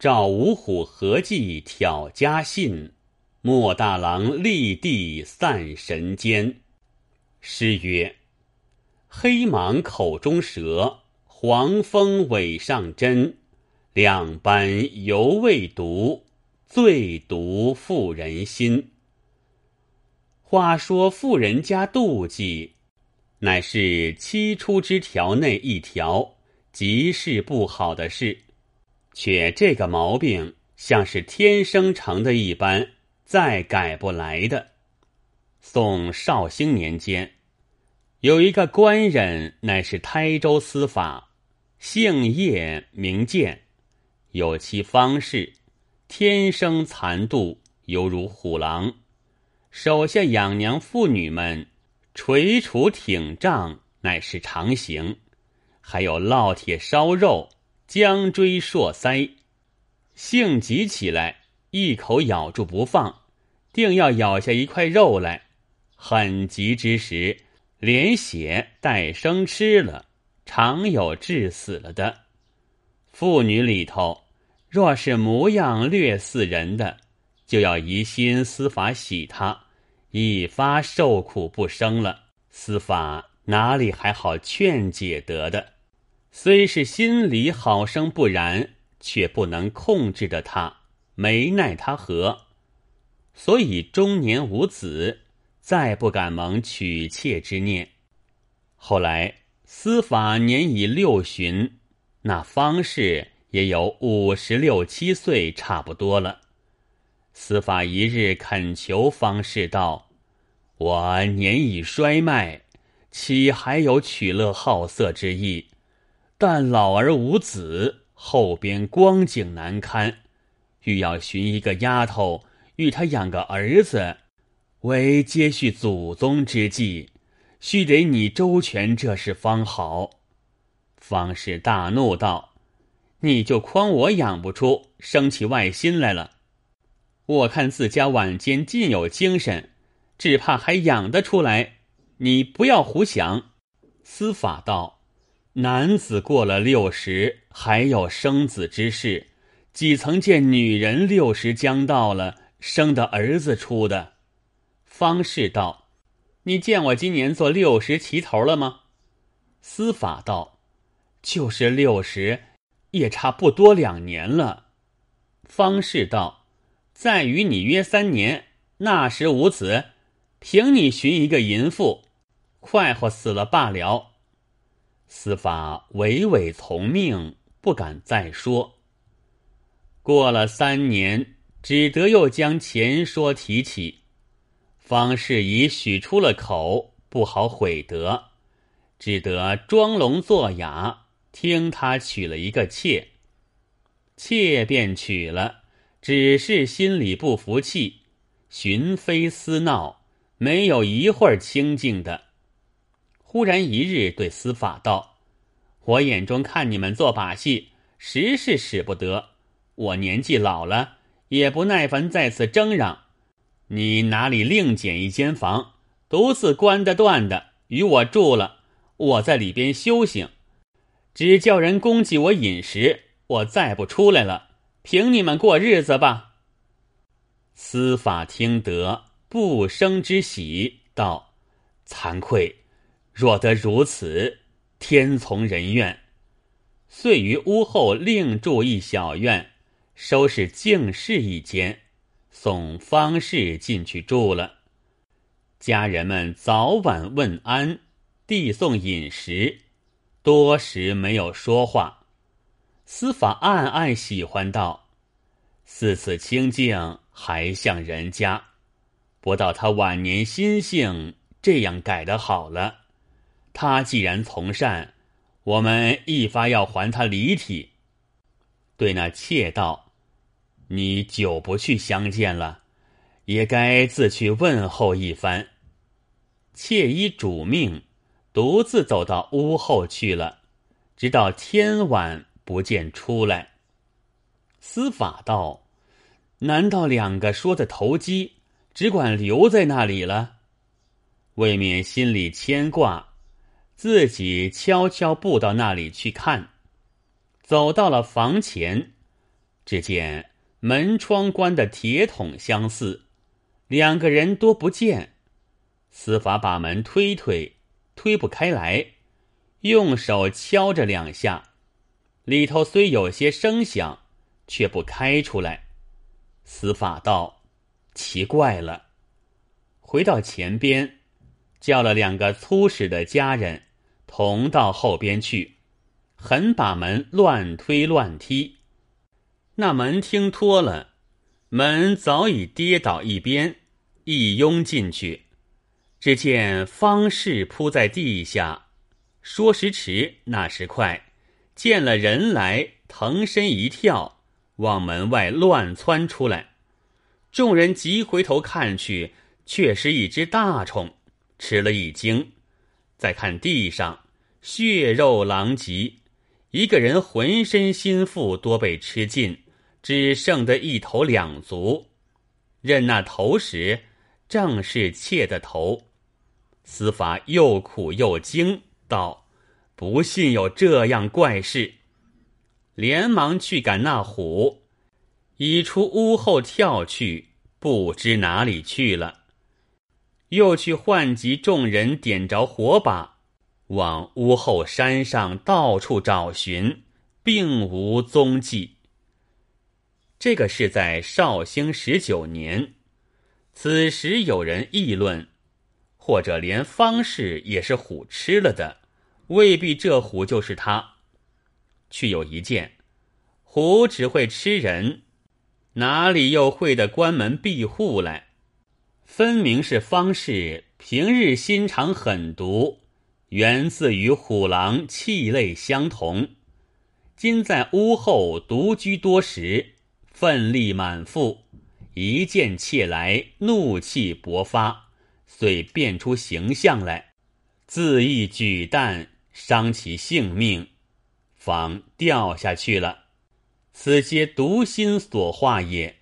赵五虎合计挑家信，莫大郎立地散神间。诗曰：“黑蟒口中蛇，黄蜂尾上针。两般犹未毒，最毒妇人心。”话说妇人家妒忌，乃是七出之条内一条，极是不好的事。却这个毛病像是天生成的一般，再改不来的。宋绍兴年间，有一个官人，乃是台州司法，姓叶名建，有其方士，天生残度，犹如虎狼。手下养娘妇女们，捶杵挺杖，乃是常行；还有烙铁烧肉。将锥硕腮，性急起来，一口咬住不放，定要咬下一块肉来。很急之时，连血带生吃了，常有致死了的。妇女里头，若是模样略似人的，就要疑心司法洗他，一发受苦不生了。司法哪里还好劝解得的？虽是心里好生不然，却不能控制着他，没奈他何，所以终年无子，再不敢蒙娶妾之念。后来司法年已六旬，那方士也有五十六七岁差不多了。司法一日恳求方士道：“我年已衰迈，岂还有取乐好色之意？”但老而无子，后边光景难堪，欲要寻一个丫头与他养个儿子，为接续祖宗之计，须得你周全这事方好。方氏大怒道：“你就诓我养不出，生起外心来了。我看自家晚间尽有精神，只怕还养得出来。你不要胡想。”司法道。男子过了六十，还有生子之事，几曾见女人六十将到了，生的儿子出的？方士道：“你见我今年做六十齐头了吗？”司法道：“就是六十，也差不多两年了。”方士道：“再与你约三年，那时无子，凭你寻一个淫妇，快活死了罢了。”司法唯唯从命，不敢再说。过了三年，只得又将前说提起。方士已许出了口，不好悔得，只得装聋作哑，听他娶了一个妾。妾便娶了，只是心里不服气，寻非思闹，没有一会儿清静的。忽然一日，对司法道：“我眼中看你们做把戏，实是使不得。我年纪老了，也不耐烦在此争嚷。你哪里另拣一间房，独自关的断的，与我住了。我在里边修行，只叫人供给我饮食，我再不出来了。凭你们过日子吧。”司法听得，不生之喜，道：“惭愧。”若得如此，天从人愿。遂于屋后另筑一小院，收拾净室一间，送方士进去住了。家人们早晚问安，递送饮食，多时没有说话。司法暗暗喜欢道：“似此清静，还像人家。不到他晚年心性这样改的好了。”他既然从善，我们一发要还他离体。对那妾道：“你久不去相见了，也该自去问候一番。”妾依主命，独自走到屋后去了，直到天晚不见出来。司法道：“难道两个说的投机，只管留在那里了？未免心里牵挂。”自己悄悄步到那里去看，走到了房前，只见门窗关的铁桶相似，两个人多不见。司法把门推推，推不开来，用手敲着两下，里头虽有些声响，却不开出来。司法道：“奇怪了。”回到前边，叫了两个粗使的家人，同到后边去，狠把门乱推乱踢。那门听脱了，门早已跌倒一边，一拥进去。只见方士扑在地下，说时迟，那时快，见了人来，腾身一跳，往门外乱窜出来。众人急回头看去，却是一只大虫，吃了一惊。再看地上血肉狼藉，一个人浑身心腹多被吃尽。只剩得一头两足，认那头时，正是妾的头。司法又苦又惊，道：“不信有这样怪事。”连忙去赶那虎，已出屋后跳去，不知哪里去了。又去唤集众人，点着火把，往屋后山上到处找寻，并无踪迹。这个是在绍兴十九年，此时有人议论，或者连方氏也是虎吃了的，未必这虎就是他。却有一件，虎只会吃人，哪里又会的关门闭户来？分明是方士平日心肠狠毒，源自与虎狼气类相同，今在屋后独居多时。奋力满腹，一见妾来，怒气勃发，遂变出形象来，自意举弹，伤其性命，方掉下去了。此皆毒心所化也。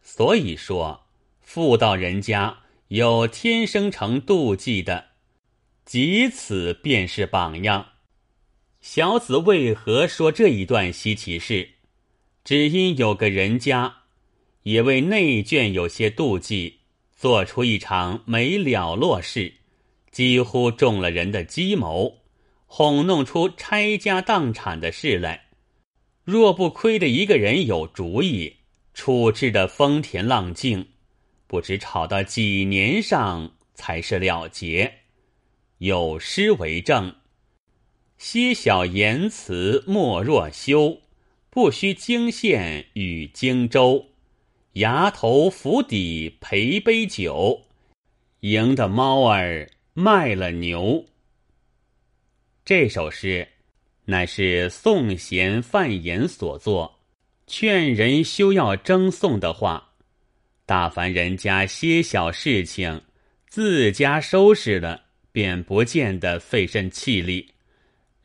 所以说，妇道人家有天生成妒忌的，即此便是榜样。小子为何说这一段稀奇事？只因有个人家，也为内眷有些妒忌，做出一场没了落事，几乎中了人的计谋，哄弄出拆家荡产的事来。若不亏得一个人有主意，处置的风平浪静，不知吵到几年上才是了结。有诗为证：“些小言辞莫若休。”不须惊县与荆州，崖头府邸陪杯酒，赢得猫儿卖了牛。这首诗乃是宋贤范言所作，劝人休要争讼的话。大凡人家些小事情，自家收拾了，便不见得费甚气力。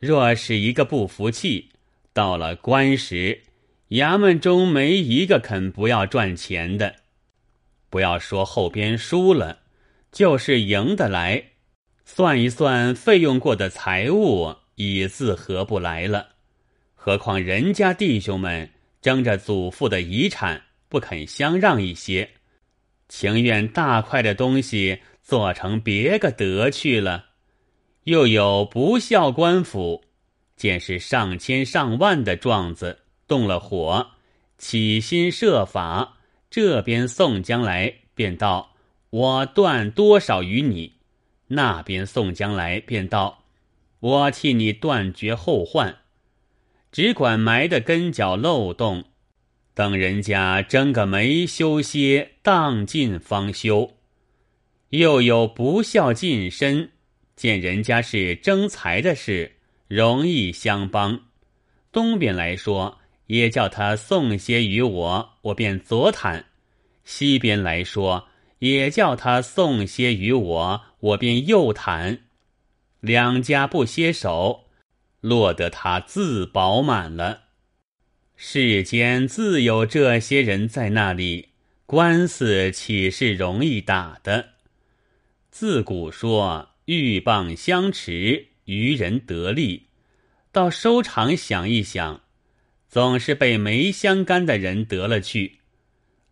若是一个不服气，到了官时，衙门中没一个肯不要赚钱的。不要说后边输了，就是赢得来，算一算费用过的财物，已自合不来了。何况人家弟兄们争着祖父的遗产，不肯相让一些，情愿大块的东西做成别个得去了。又有不孝官府。见是上千上万的状子动了火，起心设法，这边宋江来便道：“我断多少与你？”那边宋江来便道：“我替你断绝后患。”只管埋的根脚漏洞，等人家争个没休歇，荡尽方休。又有不孝近身，见人家是争财的事。容易相帮，东边来说也叫他送些与我，我便左袒；西边来说也叫他送些与我，我便右袒。两家不歇手，落得他自饱满了。世间自有这些人在那里，官司岂是容易打的？自古说鹬蚌相持。渔人得利，到收场想一想，总是被没相干的人得了去，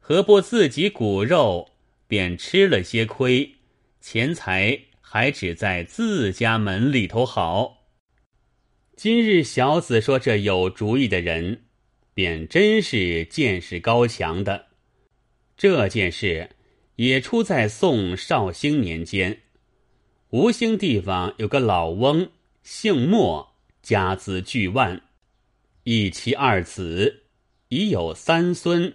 何不自己骨肉便吃了些亏，钱财还只在自家门里头好？今日小子说这有主意的人，便真是见识高强的。这件事也出在宋绍兴年间，吴兴地方有个老翁，姓莫，家资巨万。一妻二子，已有三孙。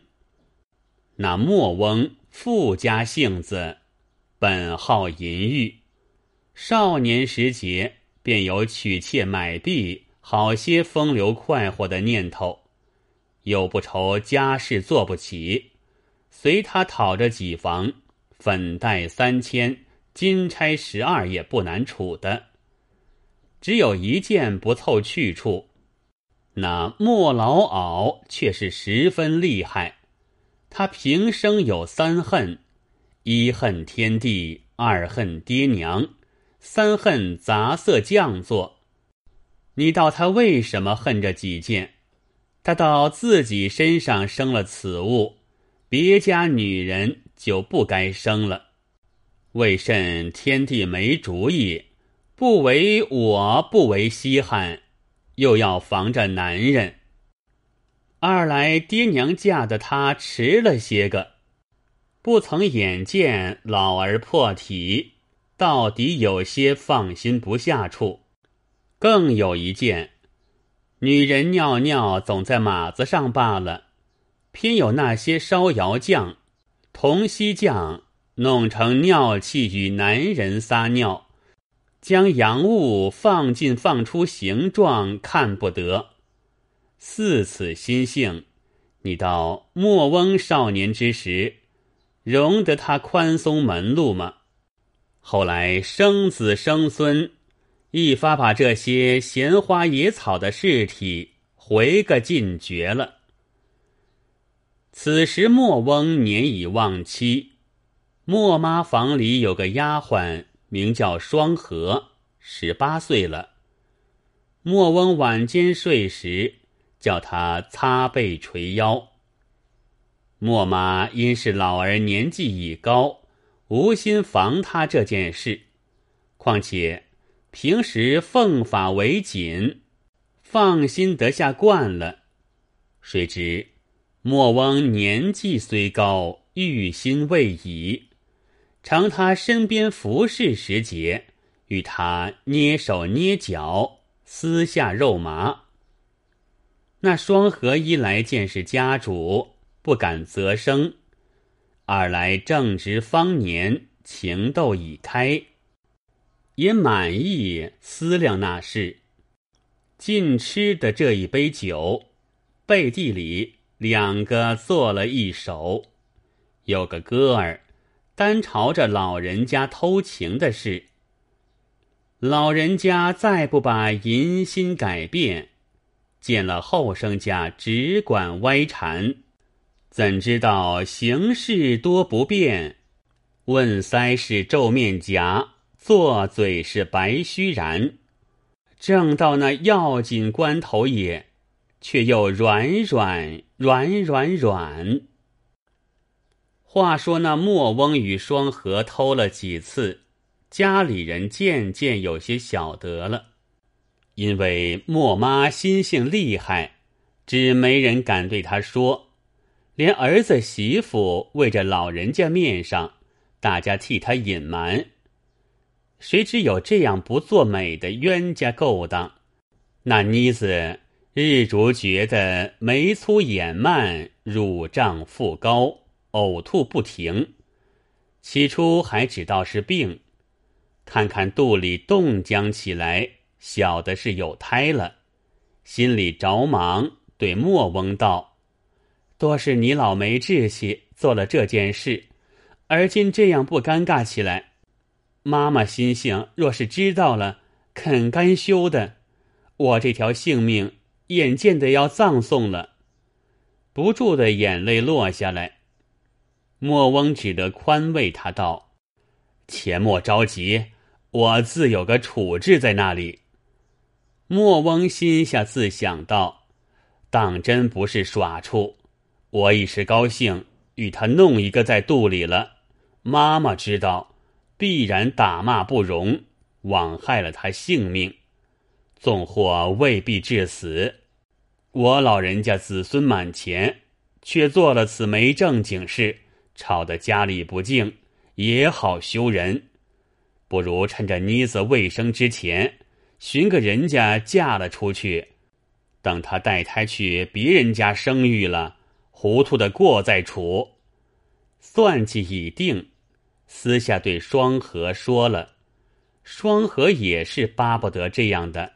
那莫翁富家性子，本好淫欲，少年时节便有娶妾买婢、好些风流快活的念头，又不愁家事做不起，随他讨着几房，粉黛三千，金钗十二也不难处的。只有一件不凑去处。那莫老媪却是十分厉害，他平生有三恨：一恨天地，二恨爹娘，三恨杂色匠作。你道他为什么恨这几件？他到自己身上生了此物，别家女人就不该生了。为甚天地没主意，不为我不为稀罕？又要防着男人，二来爹娘嫁的他迟了些个，不曾眼见老儿破体，到底有些放心不下处。更有一件，女人尿尿总在马子上罢了，偏有那些烧窑匠、铜锡匠弄成尿器与男人撒尿。将洋物放进放出形状，看不得。似此心性，你到莫翁少年之时，容得他宽松门路吗？后来生子生孙，一发把这些闲花野草的事体回个尽绝了。此时莫翁年已忘妻，莫妈房里有个丫鬟。名叫双河，十八岁了。莫翁晚间睡时，叫他擦背捶腰。莫妈因是老儿年纪已高，无心防他这件事。况且平时奉法为谨，放心得下惯了。谁知莫翁年纪虽高，欲心未已。常他身边服侍时节，与他捏手捏脚，私下肉麻。那双合一来见是家主，不敢责声；二来正值方年，情窦已开，也满意思量那事。尽吃的这一杯酒，背地里两个做了一首，有个歌儿。单朝着老人家偷情的事，老人家再不把淫心改变，见了后生家只管歪缠，怎知道行事多不便？问腮是皱面颊，做嘴是白须然。正到那要紧关头也，却又软软软软软。话说那莫翁与双河偷了几次，家里人渐渐有些晓得了。因为莫妈心性厉害，只没人敢对他说，连儿子媳妇为着老人家面上，大家替他隐瞒。谁知有这样不作美的冤家勾当？那妮子日逐觉得眉粗眼慢，乳胀腹高。呕吐不停，起初还只道是病，看看肚里冻僵起来，晓得是有胎了，心里着忙，对莫翁道：“多是你老没志气，做了这件事，而今这样不尴尬起来。妈妈心性若是知道了，肯甘休的，我这条性命眼见得要葬送了。”不住的眼泪落下来。莫翁只得宽慰他道：“且莫着急，我自有个处置在那里。”莫翁心下自想到：“当真不是耍处。我一时高兴，与他弄一个在肚里了。妈妈知道，必然打骂不容，枉害了他性命。纵或未必致死，我老人家子孙满前，却做了此没正经事，吵得家里不静，也好羞人。不如趁着妮子未生之前，寻个人家嫁了出去，等他带胎去别人家生育了。糊涂的过再处，算计已定，私下对双荷说了。双荷也是巴不得这样的，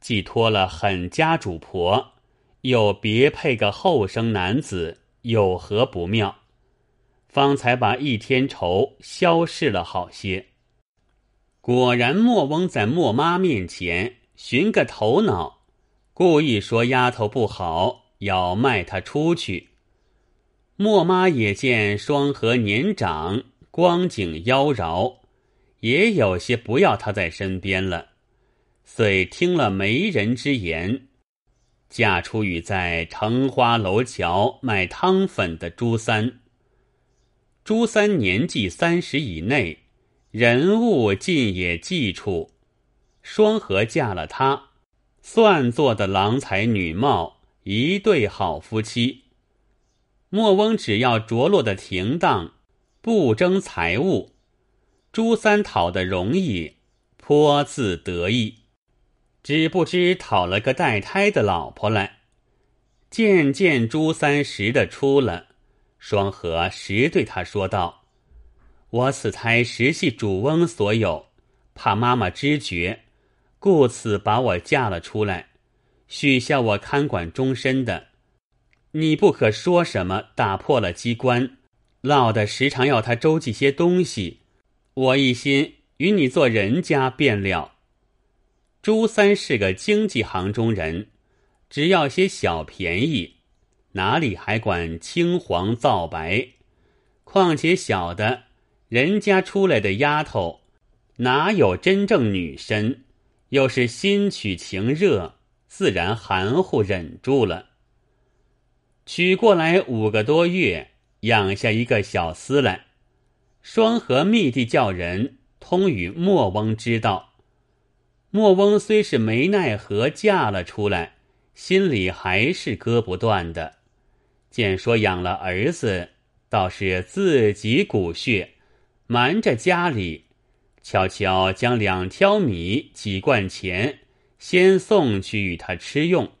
寄托了狠家主婆，又别配个后生男子，有何不妙？方才把一天愁消逝了好些。果然，莫翁在莫妈面前寻个头脑，故意说丫头不好。要卖她出去。莫妈也见双河年长，光景妖娆，也有些不要他在身边了，遂听了媒人之言，嫁出与在城花楼桥卖汤粉的朱三。朱三年纪三十以内，人物尽也记处。双河嫁了他，算做的郎才女貌。一对好夫妻，莫翁只要着落的停当，不争财物，朱三讨的容易，颇自得意。只不知讨了个带胎的老婆来，渐渐朱三识的出了，双河实对他说道：“我此胎实系主翁所有，怕妈妈知觉，故此把我嫁了出来。”许下我看管终身的，你不可说什么打破了机关，落得时常要他周济些东西，我一心与你做人家便了。朱三是个经济行中人，只要些小便宜，哪里还管青黄皂白？况且小的人家出来的丫头，哪有真正女身？又是心取情热。自然含糊忍住了。娶过来五个多月，养下一个小厮来。双河密地叫人通与莫翁知道。莫翁虽是没奈何嫁了出来，心里还是割不断的。见说养了儿子，倒是自己骨血，瞒着家里，悄悄将两挑米、几贯钱。先送去与他吃用，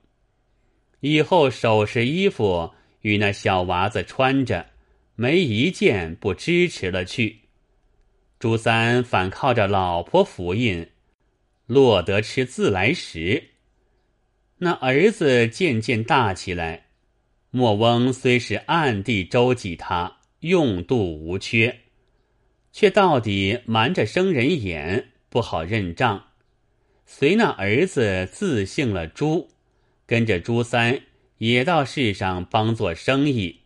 以后首饰衣服与那小娃子穿着，没一件不支持了去。朱三反靠着老婆福印，落得吃自来食。那儿子渐渐大起来，莫翁虽是暗地周济他，用度无缺，却到底瞒着生人眼，不好认账。随那儿子自姓了朱，跟着朱三也到市上帮做生意。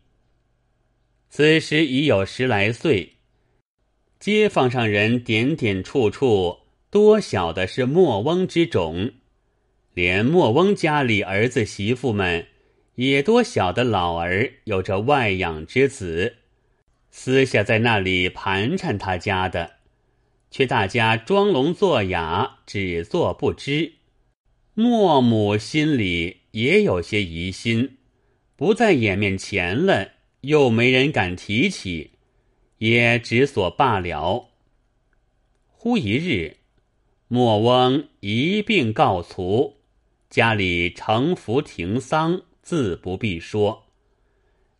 此时已有十来岁，街坊上人点点处处多晓得是莫翁之种，连莫翁家里儿子媳妇们也多晓得老儿有着外养之子，私下在那里盘缠他家的。却大家装聋作哑，只做不知。莫母心里也有些疑心，不在眼面前了，又没人敢提起，也只所罢了。忽一日，莫翁一病告辞，家里成福停丧，自不必说。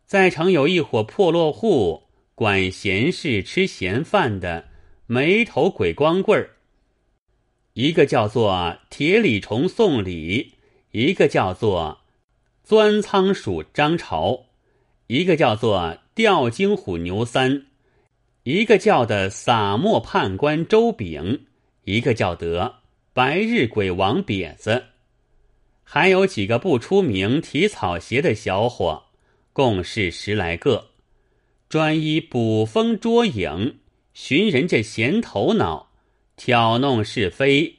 在城有一伙破落户，管闲事、吃闲饭的。没头鬼光棍儿，一个叫做铁里虫送礼，一个叫做钻仓鼠张朝，一个叫做吊睛虎牛三，一个叫的撒墨判官周炳，一个叫得白日鬼王瘪子，还有几个不出名提草鞋的小伙，共是十来个，专一捕风捉影。寻人家闲头脑，挑弄是非，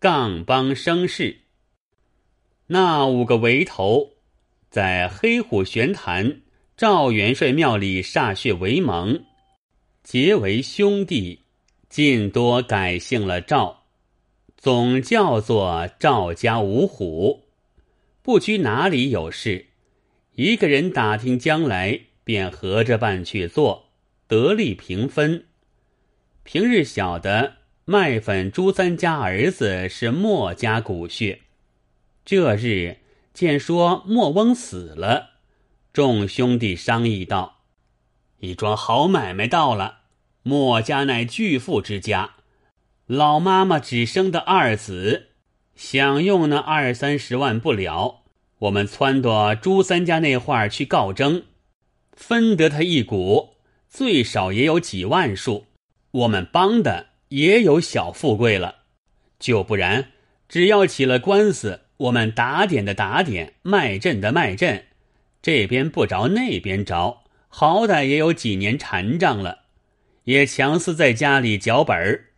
杠帮生事。那五个围头在黑虎玄坛赵元帅庙里歃血为盟，结为兄弟，尽多改姓了赵，总叫做赵家五虎。不拘哪里有事，一个人打听将来，便合着办去做，得利平分。平日晓得麦粉朱三家儿子是莫家骨血，这日见说莫翁死了，众兄弟商议道：“一桩好买卖到了，莫家乃巨富之家，老妈妈只生的二子。”想用那二三十万不了，我们撺掇朱三家那会儿去告征，分得他一股，最少也有几万数。我们帮的也有小富贵了，就不然，只要起了官司，我们打点的打点，卖阵的卖阵，这边不着那边着，好歹也有几年缠账了，也强似在家里脚本儿。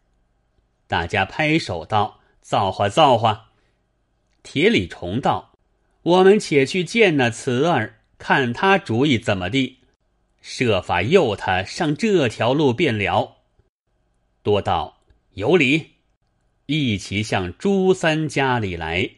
大家拍手道。造化造化！铁里重道，我们且去见那慈儿，看他主意怎么地，设法诱他上这条路便了。多道有理，一齐向朱三家里来。